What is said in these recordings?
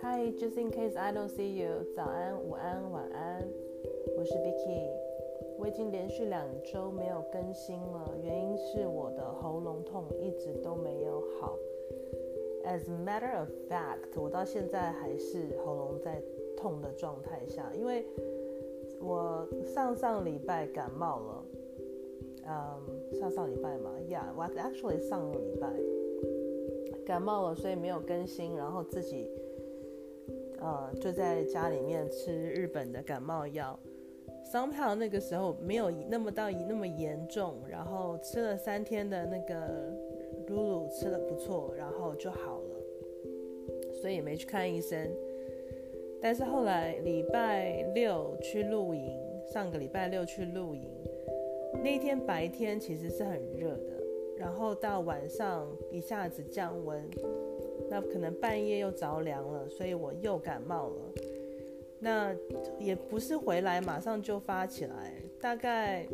Hi，just in case I don't see you，早安、午安、晚安，我是 Vicky。我已经连续两周没有更新了，原因是我的喉咙痛一直都没有好。As a matter of fact，我到现在还是喉咙在痛的状态下，因为我上上礼拜感冒了。嗯、上上礼拜嘛，Yeah，我 actually 上个礼拜感冒了，所以没有更新，然后自己。呃，就在家里面吃日本的感冒药，somehow 那个时候没有那么到那么严重，然后吃了三天的那个露露吃的不错，然后就好了，所以也没去看医生。但是后来礼拜六去露营，上个礼拜六去露营，那天白天其实是很热的，然后到晚上一下子降温。那可能半夜又着凉了，所以我又感冒了。那也不是回来马上就发起来，大概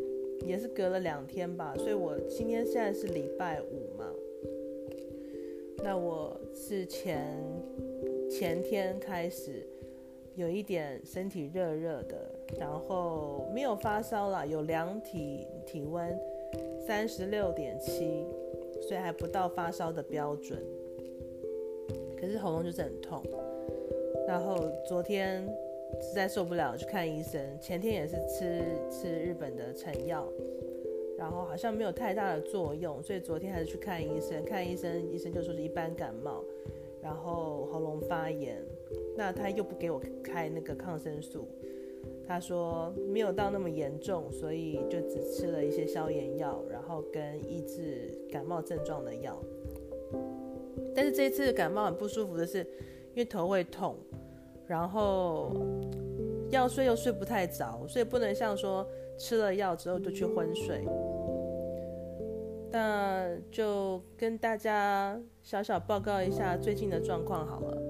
也是隔了两天吧。所以我今天现在是礼拜五嘛，那我是前前天开始有一点身体热热的，然后没有发烧啦，有量体体温三十六点七，所以还不到发烧的标准。可是喉咙就是很痛，然后昨天实在受不了去看医生，前天也是吃吃日本的成药，然后好像没有太大的作用，所以昨天还是去看医生。看医生，医生就说是一般感冒，然后喉咙发炎，那他又不给我开那个抗生素，他说没有到那么严重，所以就只吃了一些消炎药，然后跟抑制感冒症状的药。但是这一次感冒很不舒服的是，因为头会痛，然后要睡又睡不太着，所以不能像说吃了药之后就去昏睡。那就跟大家小小报告一下最近的状况好了。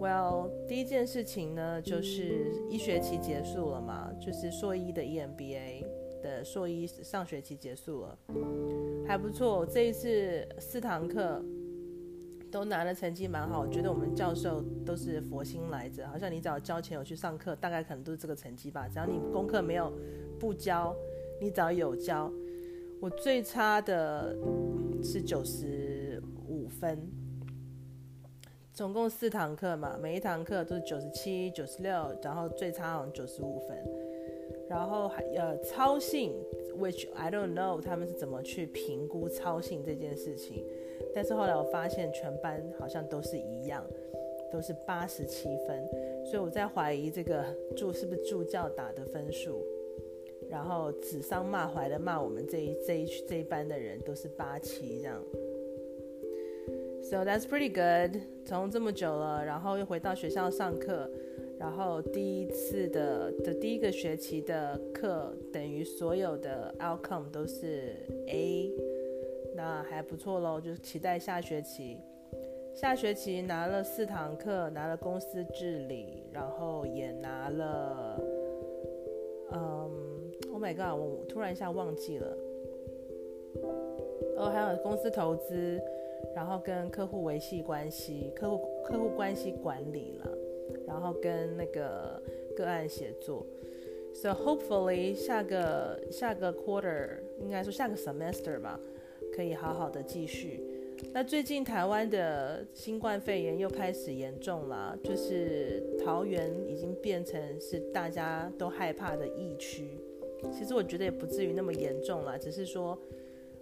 Well，第一件事情呢，就是一学期结束了嘛，就是硕一的 EMBA 的硕一上学期结束了，还不错。这一次四堂课。都拿的成绩蛮好，我觉得我们教授都是佛心来着，好像你只要交钱有去上课，大概可能都是这个成绩吧。只要你功课没有不交，你只要有交，我最差的是九十五分，总共四堂课嘛，每一堂课都是九十七、九十六，然后最差好像九十五分，然后还呃操性，which I don't know 他们是怎么去评估操性这件事情。但是后来我发现全班好像都是一样，都是八十七分，所以我在怀疑这个助是不是助教打的分数，然后指桑骂槐的骂我们这一这一这一班的人都是八七这样。So that's pretty good。从这么久了，然后又回到学校上课，然后第一次的的第一个学期的课等于所有的 outcome 都是 A。那还不错喽，就是期待下学期。下学期拿了四堂课，拿了公司治理，然后也拿了，嗯，Oh my God，我突然一下忘记了。哦，还有公司投资，然后跟客户维系关系，客户客户关系管理了，然后跟那个个案协作。So hopefully 下个下个 quarter，应该说下个 semester 吧。可以好好的继续。那最近台湾的新冠肺炎又开始严重了，就是桃园已经变成是大家都害怕的疫区。其实我觉得也不至于那么严重了，只是说，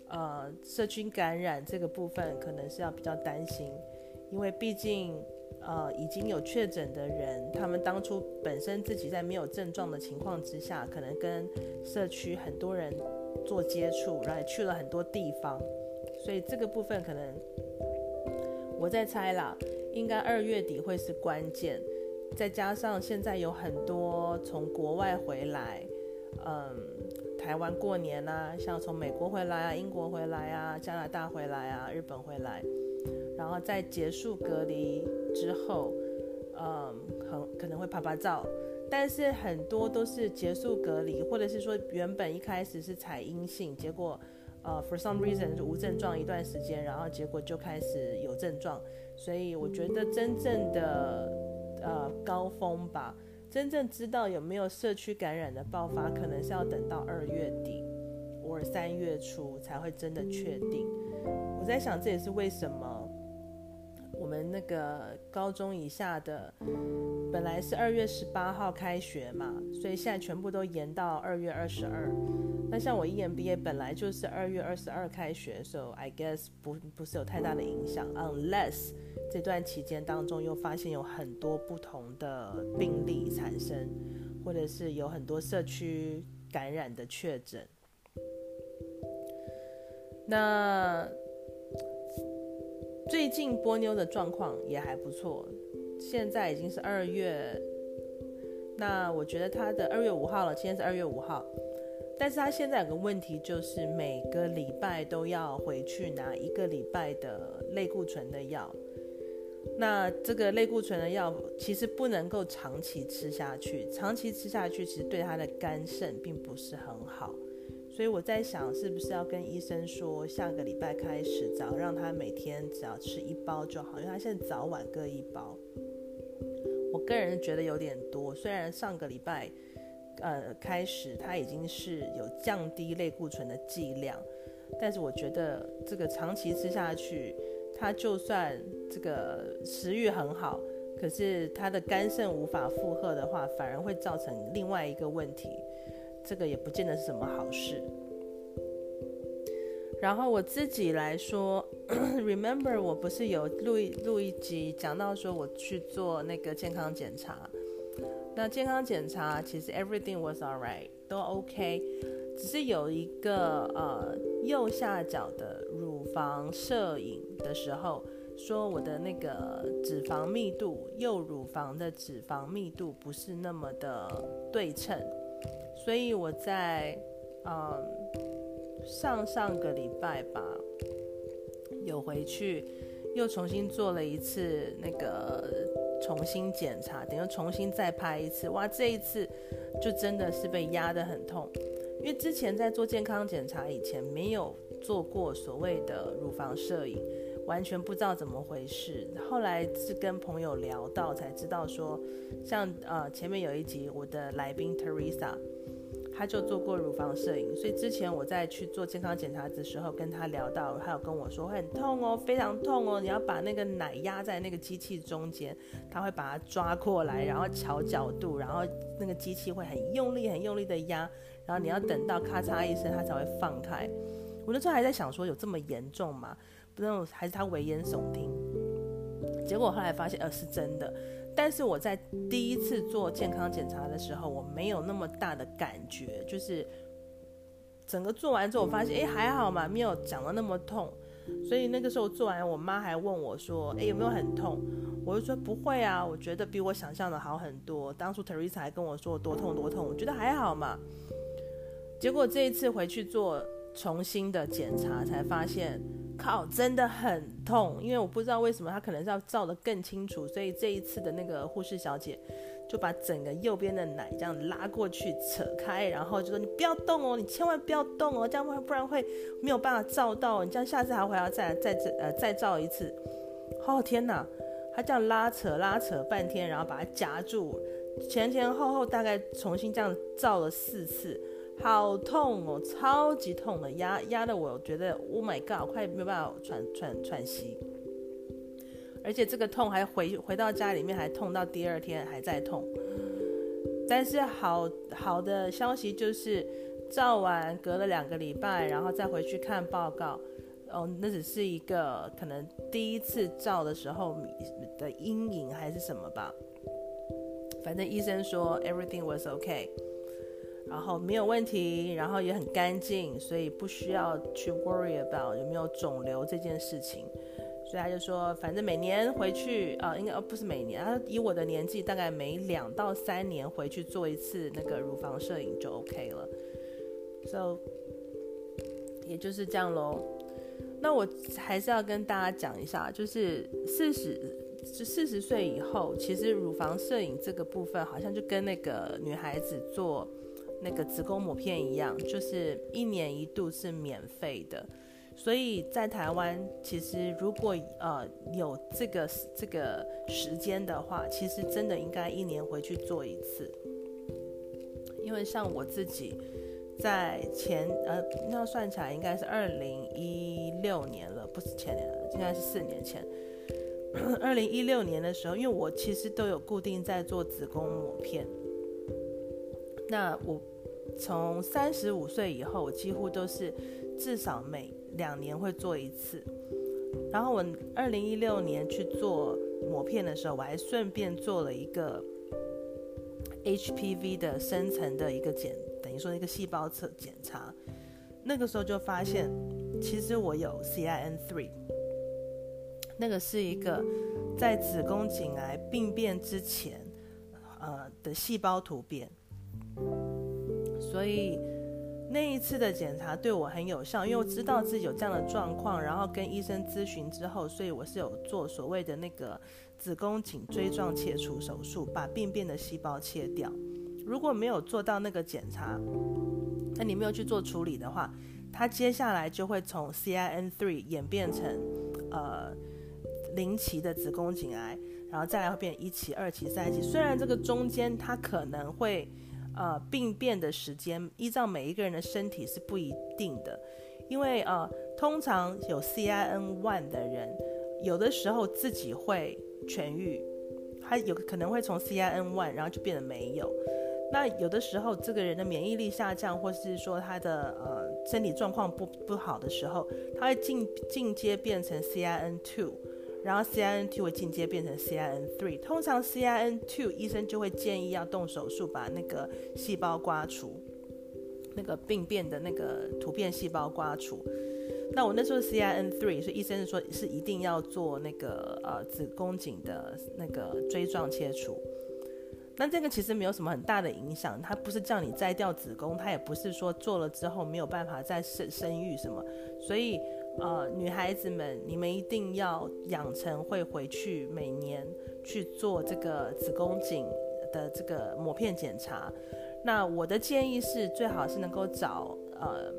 呃，社区感染这个部分可能是要比较担心，因为毕竟，呃，已经有确诊的人，他们当初本身自己在没有症状的情况之下，可能跟社区很多人。做接触，然后去了很多地方，所以这个部分可能我在猜啦，应该二月底会是关键。再加上现在有很多从国外回来，嗯，台湾过年啊，像从美国回来啊、英国回来啊、加拿大回来啊、日本回来，然后在结束隔离之后，嗯，很可能会拍拍照。但是很多都是结束隔离，或者是说原本一开始是采阴性，结果，呃，for some reason 就无症状一段时间，然后结果就开始有症状，所以我觉得真正的呃高峰吧，真正知道有没有社区感染的爆发，可能是要等到二月底或三月初才会真的确定。我在想，这也是为什么。我们那个高中以下的，本来是二月十八号开学嘛，所以现在全部都延到二月二十二。那像我 EMBA 本来就是二月二十二开学，so I guess 不不是有太大的影响，unless 这段期间当中又发现有很多不同的病例产生，或者是有很多社区感染的确诊。那。最近波妞的状况也还不错，现在已经是二月，那我觉得他的二月五号了，今天是二月五号，但是他现在有个问题，就是每个礼拜都要回去拿一个礼拜的类固醇的药，那这个类固醇的药其实不能够长期吃下去，长期吃下去其实对他的肝肾并不是很好。所以我在想，是不是要跟医生说，下个礼拜开始，只要让他每天只要吃一包就好，因为他现在早晚各一包。我个人觉得有点多，虽然上个礼拜，呃，开始他已经是有降低类固醇的剂量，但是我觉得这个长期吃下去，他就算这个食欲很好，可是他的肝肾无法负荷的话，反而会造成另外一个问题。这个也不见得是什么好事。然后我自己来说 remember 我不是有录一录一集讲到说我去做那个健康检查，那健康检查其实 everything was all right，都 OK，只是有一个呃右下角的乳房摄影的时候，说我的那个脂肪密度，右乳房的脂肪密度不是那么的对称。所以我在，嗯，上上个礼拜吧，有回去，又重新做了一次那个重新检查，等于重新再拍一次。哇，这一次就真的是被压得很痛，因为之前在做健康检查以前没有做过所谓的乳房摄影，完全不知道怎么回事。后来是跟朋友聊到才知道说，像呃前面有一集我的来宾 Teresa。他就做过乳房摄影，所以之前我在去做健康检查的时候，跟他聊到，他有跟我说会很痛哦，非常痛哦，你要把那个奶压在那个机器中间，他会把它抓过来，然后调角度，然后那个机器会很用力、很用力的压，然后你要等到咔嚓一声，它才会放开。我那时候还在想说，有这么严重吗？不知道还是他危言耸听。结果后来发现，呃，是真的。但是我在第一次做健康检查的时候，我没有那么大的感觉，就是整个做完之后，我发现，哎，还好嘛，没有讲得那么痛。所以那个时候做完，我妈还问我说，哎，有没有很痛？我就说不会啊，我觉得比我想象的好很多。当初 Teresa 还跟我说多痛多痛，我觉得还好嘛。结果这一次回去做重新的检查，才发现。靠，真的很痛，因为我不知道为什么他可能是要照得更清楚，所以这一次的那个护士小姐就把整个右边的奶这样拉过去扯开，然后就说你不要动哦，你千万不要动哦，这样不然会没有办法照到，你这样下次还会要再再呃再照一次。哦天哪，他这样拉扯拉扯半天，然后把它夹住，前前后后大概重新这样照了四次。好痛哦，超级痛的，压压的我觉得，Oh my God，快没有办法喘喘喘息。而且这个痛还回回到家里面还痛到第二天还在痛。但是好好的消息就是，照完隔了两个礼拜，然后再回去看报告，哦，那只是一个可能第一次照的时候的阴影还是什么吧。反正医生说 everything was okay。然后没有问题，然后也很干净，所以不需要去 worry about 有没有肿瘤这件事情。所以他就说，反正每年回去啊，应该哦不是每年，他以我的年纪，大概每两到三年回去做一次那个乳房摄影就 OK 了。So 也就是这样喽。那我还是要跟大家讲一下，就是四十就四十岁以后，其实乳房摄影这个部分好像就跟那个女孩子做。那个子宫膜片一样，就是一年一度是免费的。所以在台湾，其实如果呃有这个这个时间的话，其实真的应该一年回去做一次。因为像我自己在前呃，那算起来应该是二零一六年了，不是前年了，应该是四年前。二零一六年的时候，因为我其实都有固定在做子宫膜片，那我从三十五岁以后，我几乎都是至少每两年会做一次。然后我二零一六年去做抹片的时候，我还顺便做了一个 HPV 的深层的一个检，等于说一个细胞测检查。那个时候就发现，其实我有 CIN3。那个是一个在子宫颈癌病变之前，呃的细胞突变，所以那一次的检查对我很有效，因为我知道自己有这样的状况，然后跟医生咨询之后，所以我是有做所谓的那个子宫颈椎状切除手术，把病变的细胞切掉。如果没有做到那个检查，那你没有去做处理的话，它接下来就会从 CIN3 演变成呃。零期的子宫颈癌，然后再来会变一期、二期、三期。虽然这个中间它可能会，呃，病变的时间依照每一个人的身体是不一定的，因为呃，通常有 C I N one 的人，有的时候自己会痊愈，他有可能会从 C I N one，然后就变得没有。那有的时候这个人的免疫力下降，或是说他的呃身体状况不不好的时候，他会进进阶变成 C I N two。然后 CIN2 会进阶变成 CIN3，通常 CIN2 医生就会建议要动手术把那个细胞刮除，那个病变的那个突变细胞刮除。那我那时候 CIN3，所以医生是说是一定要做那个呃子宫颈的那个锥状切除。那这个其实没有什么很大的影响，它不是叫你摘掉子宫，它也不是说做了之后没有办法再生生育什么，所以。呃，女孩子们，你们一定要养成会回去每年去做这个子宫颈的这个抹片检查。那我的建议是，最好是能够找呃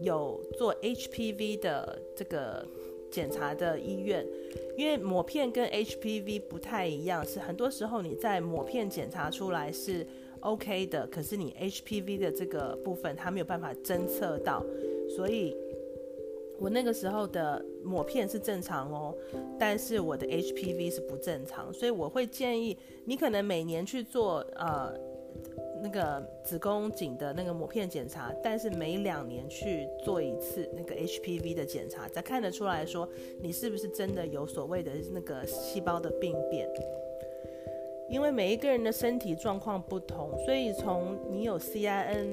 有做 HPV 的这个检查的医院，因为抹片跟 HPV 不太一样，是很多时候你在抹片检查出来是 OK 的，可是你 HPV 的这个部分它没有办法侦测到，所以。我那个时候的抹片是正常哦，但是我的 HPV 是不正常，所以我会建议你可能每年去做呃那个子宫颈的那个抹片检查，但是每两年去做一次那个 HPV 的检查，才看得出来说你是不是真的有所谓的那个细胞的病变。因为每一个人的身体状况不同，所以从你有 CIN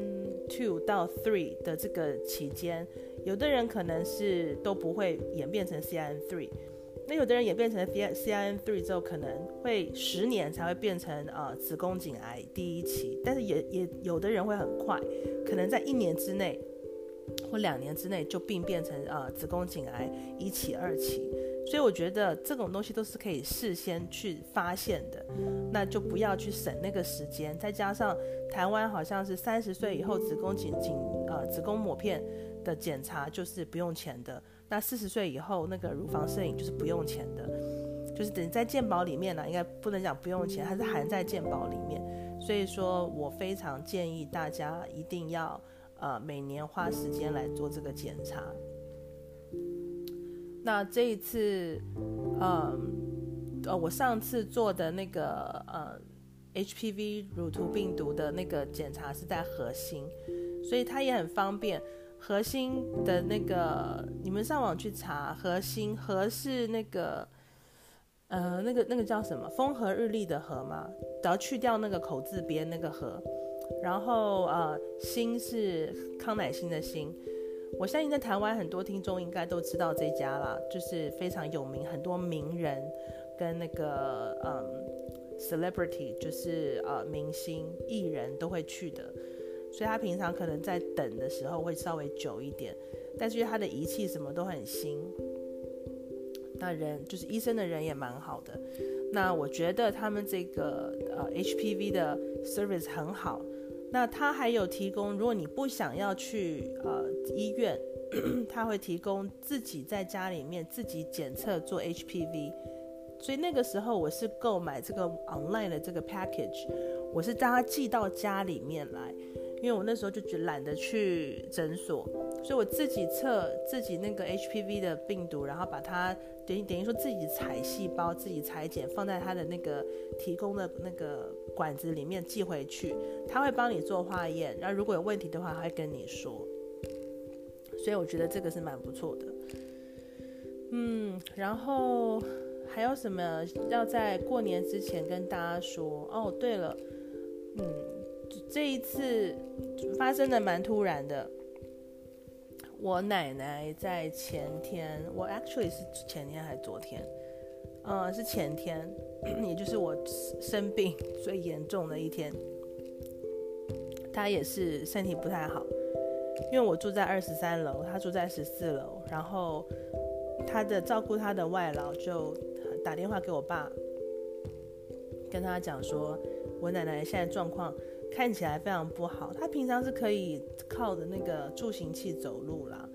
two 到 three 的这个期间。有的人可能是都不会演变成 CIN3，那有的人演变成 CIN3 之后，可能会十年才会变成呃子宫颈癌第一期，但是也也有的人会很快，可能在一年之内或两年之内就病变成呃子宫颈癌一期、二期，所以我觉得这种东西都是可以事先去发现的，那就不要去省那个时间，再加上台湾好像是三十岁以后子宫颈颈呃子宫抹片。的检查就是不用钱的，那四十岁以后那个乳房摄影就是不用钱的，就是等在健保里面呢，应该不能讲不用钱，还是含在健保里面。所以说我非常建议大家一定要呃每年花时间来做这个检查。那这一次，呃呃，我上次做的那个呃 HPV 乳突病毒的那个检查是在核心，所以它也很方便。核心的那个，你们上网去查，核心核是那个，呃，那个那个叫什么？风和日丽的和吗？只要去掉那个口字边那个和，然后呃，心是康乃馨的心。我相信在台湾很多听众应该都知道这家啦，就是非常有名，很多名人跟那个嗯，celebrity，就是呃明星艺人都会去的。所以他平常可能在等的时候会稍微久一点，但是他的仪器什么都很新，那人就是医生的人也蛮好的。那我觉得他们这个呃 HPV 的 service 很好，那他还有提供，如果你不想要去呃医院，他会提供自己在家里面自己检测做 HPV。所以那个时候我是购买这个 online 的这个 package，我是让他寄到家里面来，因为我那时候就觉懒得去诊所，所以我自己测自己那个 HPV 的病毒，然后把它。等于等于说自己采细胞，自己裁剪，放在他的那个提供的那个管子里面寄回去，他会帮你做化验，然后如果有问题的话，他会跟你说。所以我觉得这个是蛮不错的。嗯，然后还有什么要在过年之前跟大家说？哦，对了，嗯，这一次发生的蛮突然的。我奶奶在前天，我 actually 是前天还是昨天？呃，是前天，也就是我生病最严重的一天。她也是身体不太好，因为我住在二十三楼，她住在十四楼，然后她的照顾她的外劳就打电话给我爸，跟他讲说，我奶奶现在状况。看起来非常不好，他平常是可以靠着那个助行器走路啦。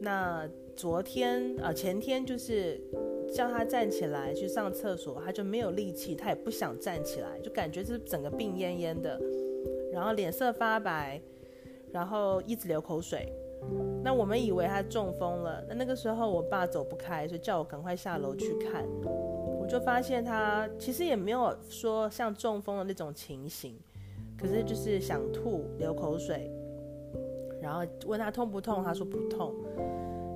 那昨天啊、呃，前天就是叫他站起来去上厕所，他就没有力气，他也不想站起来，就感觉是整个病恹恹的，然后脸色发白，然后一直流口水。那我们以为他中风了。那那个时候我爸走不开，所以叫我赶快下楼去看。我就发现他其实也没有说像中风的那种情形。可是就是想吐、流口水，然后问他痛不痛，他说不痛。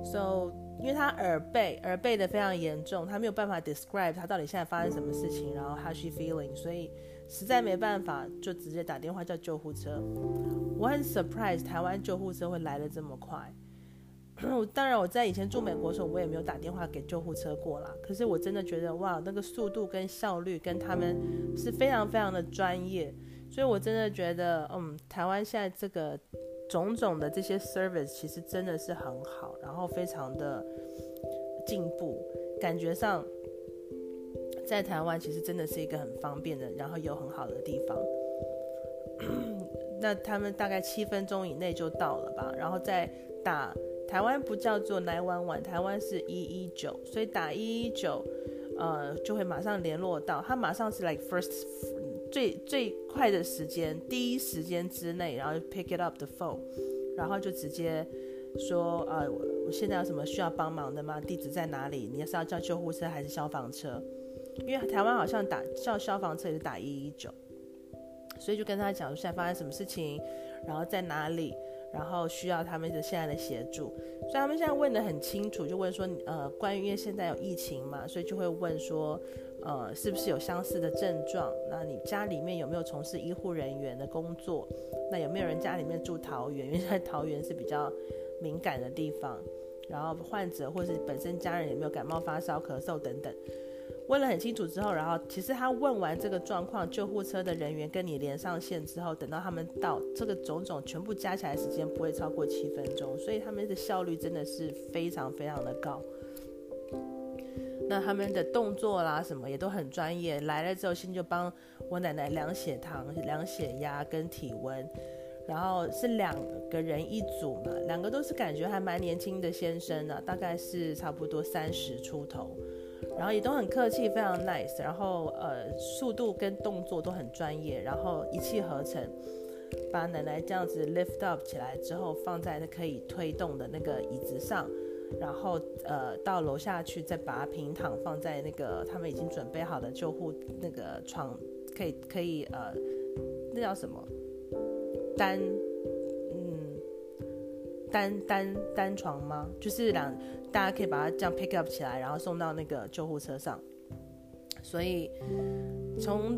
So，因为他耳背，耳背的非常严重，他没有办法 describe 他到底现在发生什么事情，然后 how she feeling，所以实在没办法，就直接打电话叫救护车。我很 surprise 台湾救护车会来的这么快。当然我在以前住美国的时候，我也没有打电话给救护车过啦。可是我真的觉得哇，那个速度跟效率跟他们是非常非常的专业。所以，我真的觉得，嗯，台湾现在这个种种的这些 service 其实真的是很好，然后非常的进步，感觉上在台湾其实真的是一个很方便的，然后有很好的地方。那他们大概七分钟以内就到了吧，然后再打台湾不叫做911，台湾是一一九，所以打一一九，呃，就会马上联络到，他马上是 like first。最最快的时间，第一时间之内，然后 pick it up the phone，然后就直接说，呃，我现在有什么需要帮忙的吗？地址在哪里？你是要叫救护车还是消防车？因为台湾好像打叫消防车也是打一一九，所以就跟他讲说现在发生什么事情，然后在哪里，然后需要他们的现在的协助。所以他们现在问得很清楚，就问说，呃，关于因为现在有疫情嘛，所以就会问说。呃，是不是有相似的症状？那你家里面有没有从事医护人员的工作？那有没有人家里面住桃园？因为在桃园是比较敏感的地方。然后患者或是本身家人有没有感冒、发烧、咳嗽等等？问了很清楚之后，然后其实他问完这个状况，救护车的人员跟你连上线之后，等到他们到，这个种种全部加起来时间不会超过七分钟，所以他们的效率真的是非常非常的高。那他们的动作啦，什么也都很专业。来了之后，先就帮我奶奶量血糖、量血压跟体温，然后是两个人一组嘛，两个都是感觉还蛮年轻的先生呢，大概是差不多三十出头，然后也都很客气，非常 nice，然后呃，速度跟动作都很专业，然后一气呵成，把奶奶这样子 lift up 起来之后，放在那可以推动的那个椅子上。然后呃到楼下去，再把它平躺放在那个他们已经准备好的救护那个床，可以可以呃，那叫什么单嗯单单单床吗？就是两大家可以把它这样 pick up 起来，然后送到那个救护车上。所以从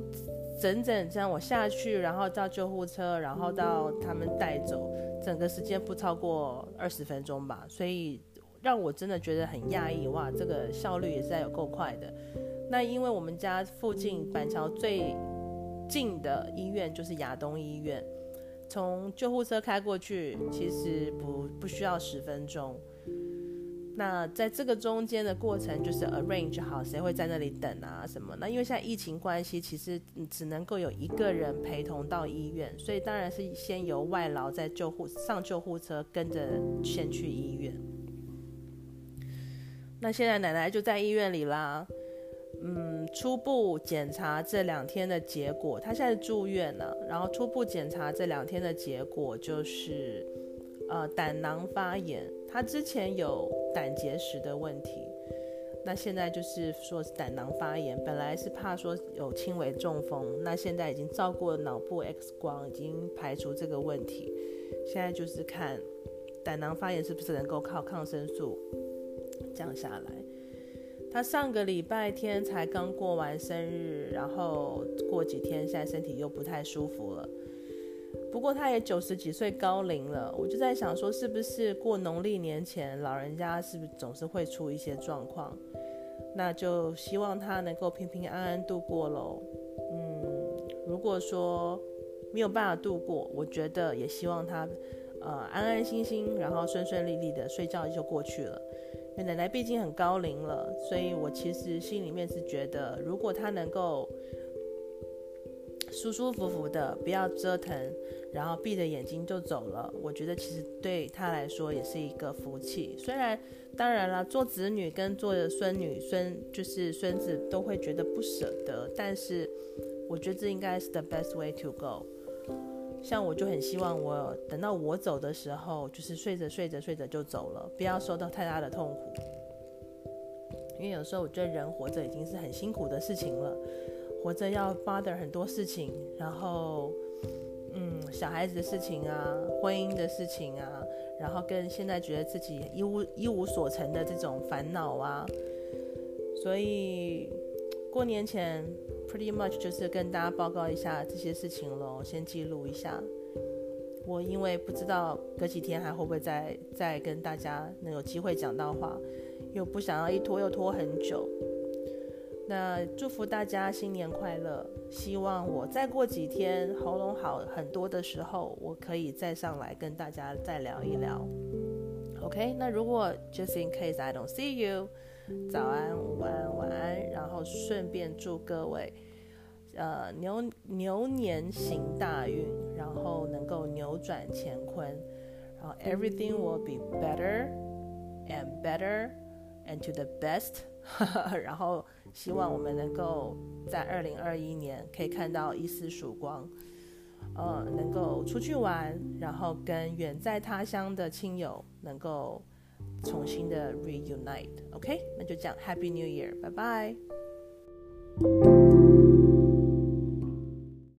整整这样我下去，然后到救护车，然后到他们带走，整个时间不超过二十分钟吧。所以。让我真的觉得很讶异，哇，这个效率也是在有够快的。那因为我们家附近板桥最近的医院就是亚东医院，从救护车开过去其实不不需要十分钟。那在这个中间的过程，就是 arrange 好谁会在那里等啊什么？那因为现在疫情关系，其实只能够有一个人陪同到医院，所以当然是先由外劳在救护上救护车跟着先去医院。那现在奶奶就在医院里啦，嗯，初步检查这两天的结果，她现在住院了，然后初步检查这两天的结果就是。呃，胆囊发炎，她之前有胆结石的问题，那现在就是说是胆囊发炎，本来是怕说有轻微中风，那现在已经照过脑部 X 光，已经排除这个问题，现在就是看胆囊发炎是不是能够靠抗生素降下来。他上个礼拜天才刚过完生日，然后过几天现在身体又不太舒服了。不过他也九十几岁高龄了，我就在想说，是不是过农历年前，老人家是不是总是会出一些状况？那就希望他能够平平安安度过喽。嗯，如果说没有办法度过，我觉得也希望他呃安安心心，然后顺顺利利的睡觉就过去了。奶奶毕竟很高龄了，所以我其实心里面是觉得，如果她能够。舒舒服服的，不要折腾，然后闭着眼睛就走了。我觉得其实对她来说也是一个福气。虽然当然了，做子女跟做孙女、孙就是孙子都会觉得不舍得，但是我觉得这应该是 the best way to go。像我就很希望我等到我走的时候，就是睡着睡着睡着就走了，不要受到太大的痛苦。因为有时候我觉得人活着已经是很辛苦的事情了。活着要 bother 很多事情，然后，嗯，小孩子的事情啊，婚姻的事情啊，然后跟现在觉得自己一无一无所成的这种烦恼啊，所以过年前 pretty much 就是跟大家报告一下这些事情喽，先记录一下。我因为不知道隔几天还会不会再再跟大家能有机会讲到话，又不想要一拖又拖很久。那祝福大家新年快乐！希望我再过几天喉咙好很多的时候，我可以再上来跟大家再聊一聊。OK，那如果 just in case I don't see you，早安、午安、晚安，然后顺便祝各位，呃牛牛年行大运，然后能够扭转乾坤，然后 everything will be better and better and to the best，然后。希望我们能够在二零二一年可以看到一丝曙光，呃，能够出去玩，然后跟远在他乡的亲友能够重新的 reunite。OK，那就这样，Happy New Year，拜拜。